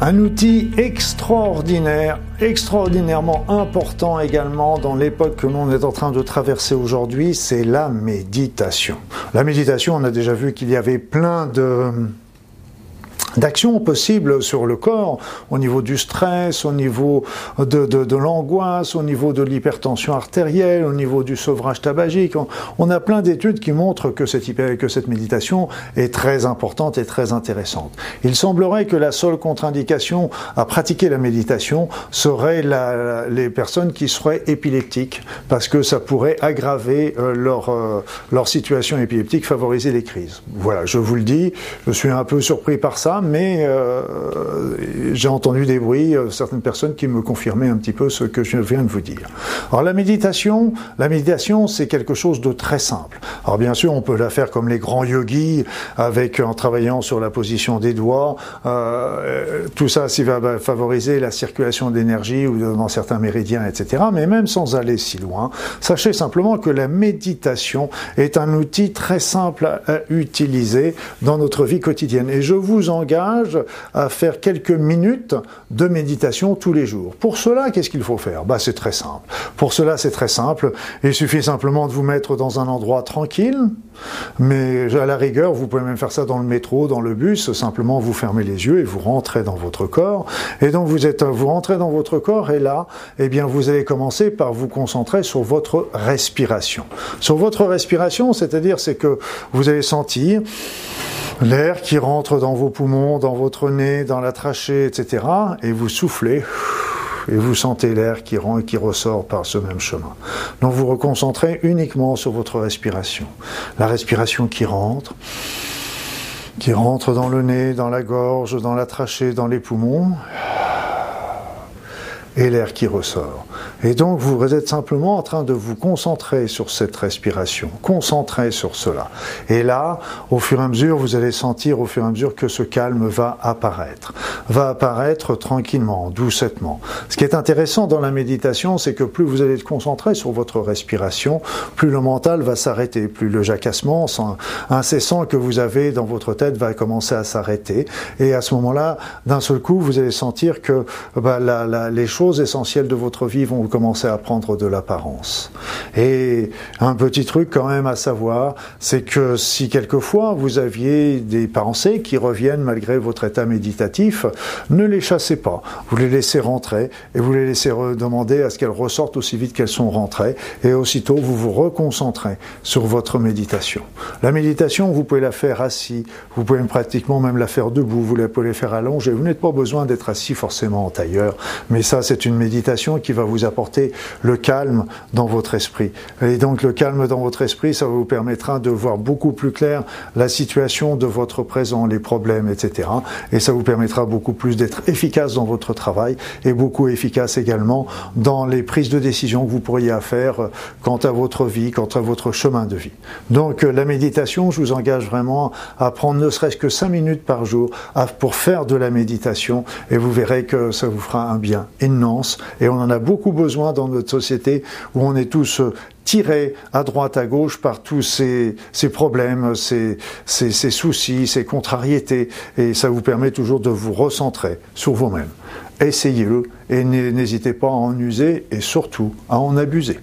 Un outil extraordinaire, extraordinairement important également dans l'époque que l'on est en train de traverser aujourd'hui, c'est la méditation. La méditation, on a déjà vu qu'il y avait plein de d'actions possibles sur le corps, au niveau du stress, au niveau de, de, de l'angoisse, au niveau de l'hypertension artérielle, au niveau du sevrage tabagique. On, a plein d'études qui montrent que cette, que cette méditation est très importante et très intéressante. Il semblerait que la seule contre-indication à pratiquer la méditation serait la, les personnes qui seraient épileptiques, parce que ça pourrait aggraver euh, leur, euh, leur situation épileptique, favoriser les crises. Voilà, je vous le dis, je suis un peu surpris par ça, mais euh, j'ai entendu des bruits, euh, certaines personnes qui me confirmaient un petit peu ce que je viens de vous dire. Alors la méditation, la méditation, c'est quelque chose de très simple. Alors bien sûr, on peut la faire comme les grands yogis, avec en travaillant sur la position des doigts. Euh, tout ça, ça va favoriser la circulation d'énergie ou dans certains méridiens, etc. Mais même sans aller si loin, sachez simplement que la méditation est un outil très simple à utiliser dans notre vie quotidienne. Et je vous engage à faire quelques minutes de méditation tous les jours. Pour cela, qu'est-ce qu'il faut faire? Bah, C'est très simple. Pour cela, c'est très simple. Il suffit simplement de vous mettre dans un endroit tranquille, mais à la rigueur, vous pouvez même faire ça dans le métro, dans le bus, simplement vous fermez les yeux et vous rentrez dans votre corps. Et donc vous êtes, vous rentrez dans votre corps et là, eh bien, vous allez commencer par vous concentrer sur votre respiration. Sur votre respiration, c'est-à-dire c'est que vous allez sentir l'air qui rentre dans vos poumons, dans votre nez, dans la trachée, etc. Et vous soufflez et vous sentez l'air qui rentre et qui ressort par ce même chemin. Donc vous reconcentrez uniquement sur votre respiration. La respiration qui rentre, qui rentre dans le nez, dans la gorge, dans la trachée, dans les poumons, et l'air qui ressort. Et donc vous êtes simplement en train de vous concentrer sur cette respiration, concentrer sur cela. Et là, au fur et à mesure, vous allez sentir au fur et à mesure que ce calme va apparaître, va apparaître tranquillement, doucettement. Ce qui est intéressant dans la méditation, c'est que plus vous allez être concentré sur votre respiration, plus le mental va s'arrêter, plus le jacassement incessant que vous avez dans votre tête va commencer à s'arrêter. Et à ce moment-là, d'un seul coup, vous allez sentir que bah, les choses essentielles de votre vie vont commencer à prendre de l'apparence. Et un petit truc quand même à savoir, c'est que si quelquefois vous aviez des pensées qui reviennent malgré votre état méditatif, ne les chassez pas. Vous les laissez rentrer et vous les laissez demander à ce qu'elles ressortent aussi vite qu'elles sont rentrées et aussitôt vous vous reconcentrez sur votre méditation. La méditation, vous pouvez la faire assis, vous pouvez pratiquement même la faire debout, vous pouvez la faire allongée, vous n'êtes pas besoin d'être assis forcément en tailleur, mais ça c'est une méditation qui va vous apporter le calme dans votre esprit. Et donc le calme dans votre esprit, ça vous permettra de voir beaucoup plus clair la situation de votre présent, les problèmes, etc. Et ça vous permettra beaucoup plus d'être efficace dans votre travail et beaucoup efficace également dans les prises de décision que vous pourriez faire quant à votre vie, quant à votre chemin de vie. Donc la méditation, je vous engage vraiment à prendre ne serait-ce que 5 minutes par jour pour faire de la méditation et vous verrez que ça vous fera un bien et on en a beaucoup besoin dans notre société où on est tous euh, tirés à droite, à gauche par tous ces, ces problèmes, ces, ces soucis, ces contrariétés. Et ça vous permet toujours de vous recentrer sur vous-même. Essayez-le et n'hésitez pas à en user et surtout à en abuser.